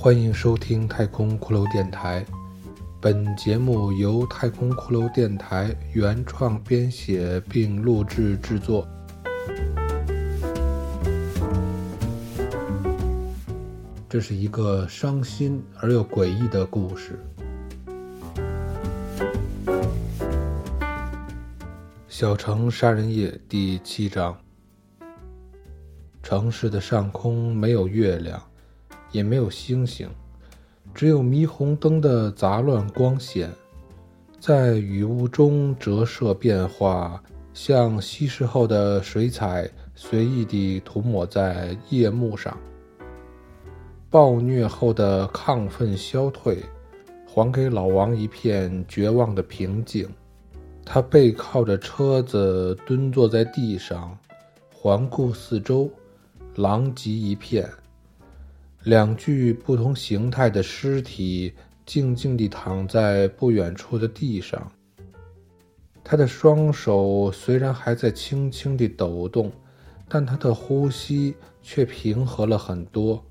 欢迎收听太空骷髅电台。本节目由太空骷髅电台原创编写并录制制作。这是一个伤心而又诡异的故事。小城杀人夜第七章。城市的上空没有月亮，也没有星星，只有霓虹灯的杂乱光线，在雨雾中折射变化，像稀释后的水彩，随意地涂抹在夜幕上。暴虐后的亢奋消退，还给老王一片绝望的平静。他背靠着车子，蹲坐在地上，环顾四周，狼藉一片。两具不同形态的尸体静静地躺在不远处的地上。他的双手虽然还在轻轻地抖动，但他的呼吸却平和了很多。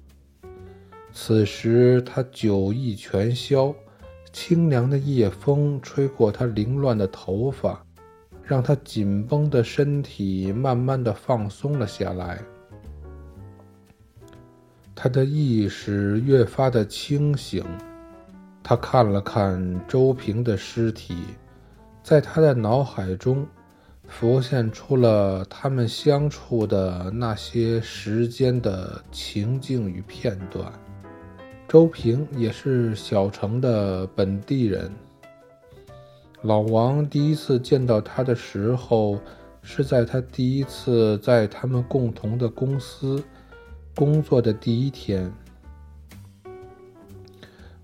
此时，他酒意全消。清凉的夜风吹过他凌乱的头发，让他紧绷的身体慢慢地放松了下来。他的意识越发的清醒，他看了看周平的尸体，在他的脑海中浮现出了他们相处的那些时间的情境与片段。周平也是小城的本地人。老王第一次见到他的时候，是在他第一次在他们共同的公司工作的第一天。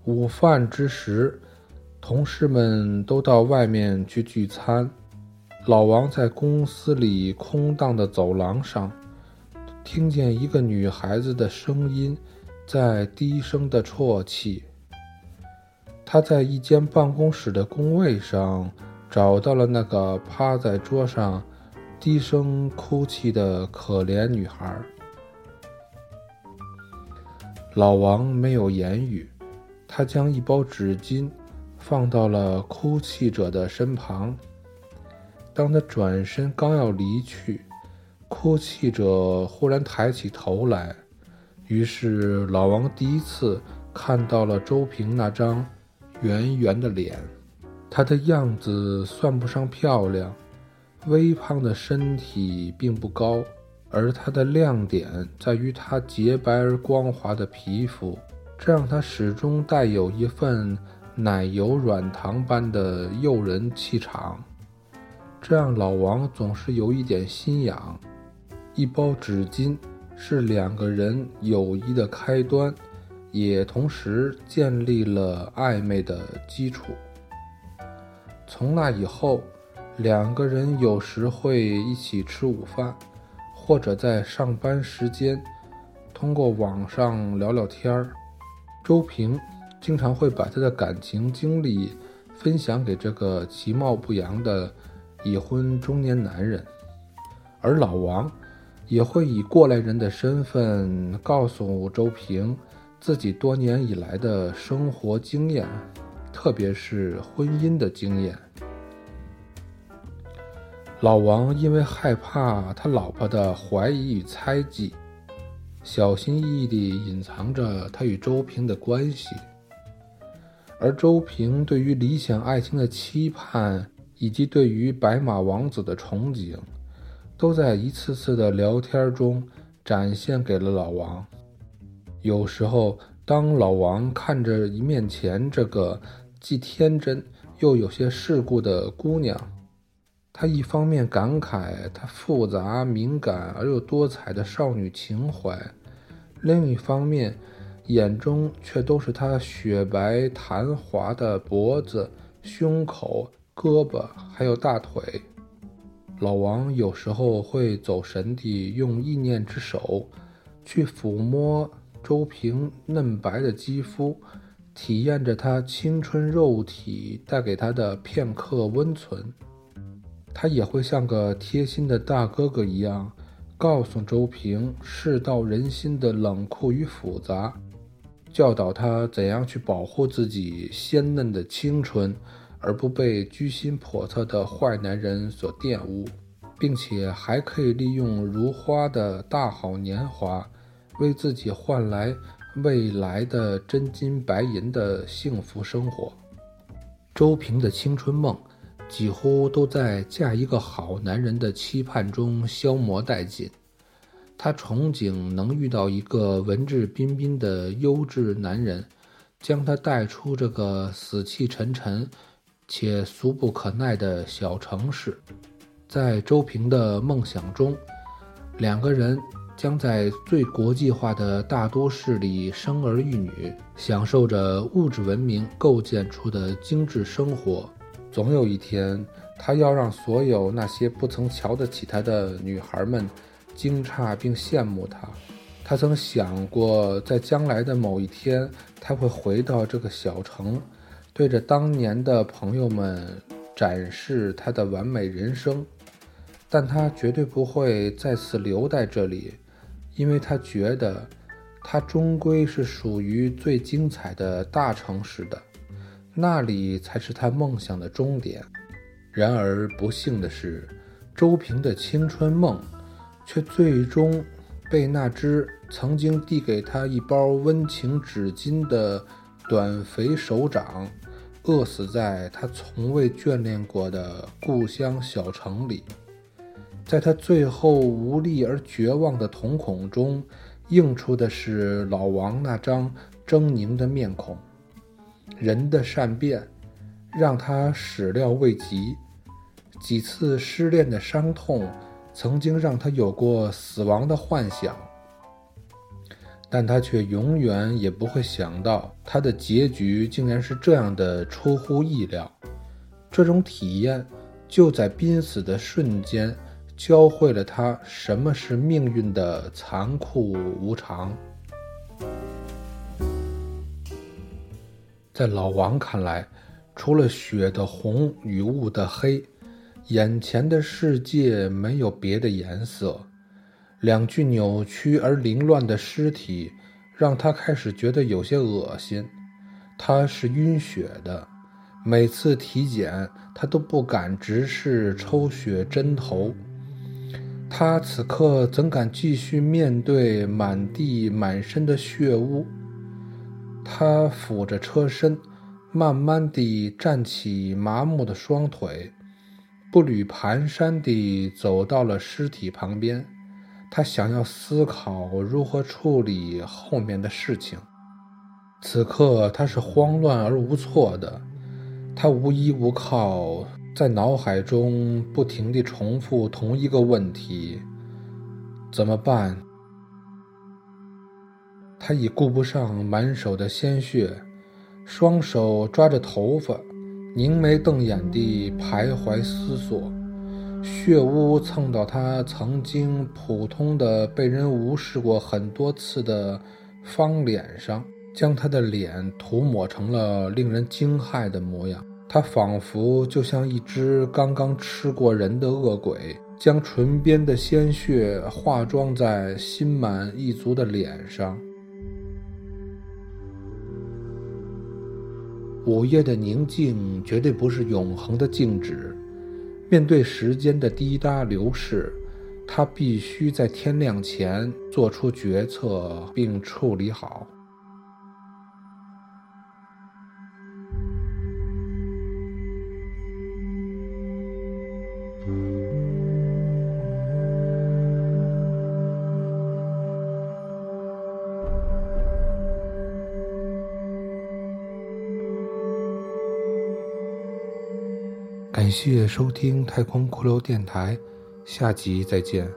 午饭之时，同事们都到外面去聚餐，老王在公司里空荡的走廊上，听见一个女孩子的声音。在低声的啜泣。他在一间办公室的工位上找到了那个趴在桌上低声哭泣的可怜女孩。老王没有言语，他将一包纸巾放到了哭泣者的身旁。当他转身刚要离去，哭泣者忽然抬起头来。于是，老王第一次看到了周平那张圆圆的脸。他的样子算不上漂亮，微胖的身体并不高，而它的亮点在于它洁白而光滑的皮肤，这让它始终带有一份奶油软糖般的诱人气场。这让老王总是有一点心痒。一包纸巾。是两个人友谊的开端，也同时建立了暧昧的基础。从那以后，两个人有时会一起吃午饭，或者在上班时间通过网上聊聊天儿。周平经常会把他的感情经历分享给这个其貌不扬的已婚中年男人，而老王。也会以过来人的身份告诉周平自己多年以来的生活经验，特别是婚姻的经验。老王因为害怕他老婆的怀疑与猜忌，小心翼翼地隐藏着他与周平的关系。而周平对于理想爱情的期盼，以及对于白马王子的憧憬。都在一次次的聊天中展现给了老王。有时候，当老王看着一面前这个既天真又有些世故的姑娘，他一方面感慨她复杂、敏感而又多彩的少女情怀，另一方面，眼中却都是她雪白弹滑的脖子、胸口、胳膊还有大腿。老王有时候会走神地用意念之手，去抚摸周平嫩白的肌肤，体验着他青春肉体带给他的片刻温存。他也会像个贴心的大哥哥一样，告诉周平世道人心的冷酷与复杂，教导他怎样去保护自己鲜嫩的青春，而不被居心叵测的坏男人所玷污，并且还可以利用如花的大好年华，为自己换来未来的真金白银的幸福生活。周平的青春梦。几乎都在嫁一个好男人的期盼中消磨殆尽。她憧憬能遇到一个文质彬彬的优质男人，将他带出这个死气沉沉且俗不可耐的小城市。在周平的梦想中，两个人将在最国际化的大都市里生儿育女，享受着物质文明构建出的精致生活。总有一天，他要让所有那些不曾瞧得起他的女孩们惊诧并羡慕他。他曾想过，在将来的某一天，他会回到这个小城，对着当年的朋友们展示他的完美人生。但他绝对不会再次留在这里，因为他觉得，他终归是属于最精彩的大城市的。那里才是他梦想的终点。然而不幸的是，周平的青春梦，却最终被那只曾经递给他一包温情纸巾的短肥手掌，饿死在他从未眷恋过的故乡小城里。在他最后无力而绝望的瞳孔中，映出的是老王那张狰狞的面孔。人的善变，让他始料未及。几次失恋的伤痛，曾经让他有过死亡的幻想，但他却永远也不会想到，他的结局竟然是这样的出乎意料。这种体验，就在濒死的瞬间，教会了他什么是命运的残酷无常。在老王看来，除了雪的红与雾的黑，眼前的世界没有别的颜色。两具扭曲而凌乱的尸体让他开始觉得有些恶心。他是晕血的，每次体检他都不敢直视抽血针头。他此刻怎敢继续面对满地满身的血污？他扶着车身，慢慢地站起麻木的双腿，步履蹒跚地走到了尸体旁边。他想要思考如何处理后面的事情。此刻他是慌乱而无措的，他无依无靠，在脑海中不停地重复同一个问题：怎么办？他已顾不上满手的鲜血，双手抓着头发，凝眉瞪眼地徘徊思索。血污蹭到他曾经普通的、被人无视过很多次的方脸上，将他的脸涂抹成了令人惊骇的模样。他仿佛就像一只刚刚吃过人的恶鬼，将唇边的鲜血化妆在心满意足的脸上。午夜的宁静绝对不是永恒的静止。面对时间的滴答流逝，他必须在天亮前做出决策并处理好。感谢收听太空骷髅电台，下集再见。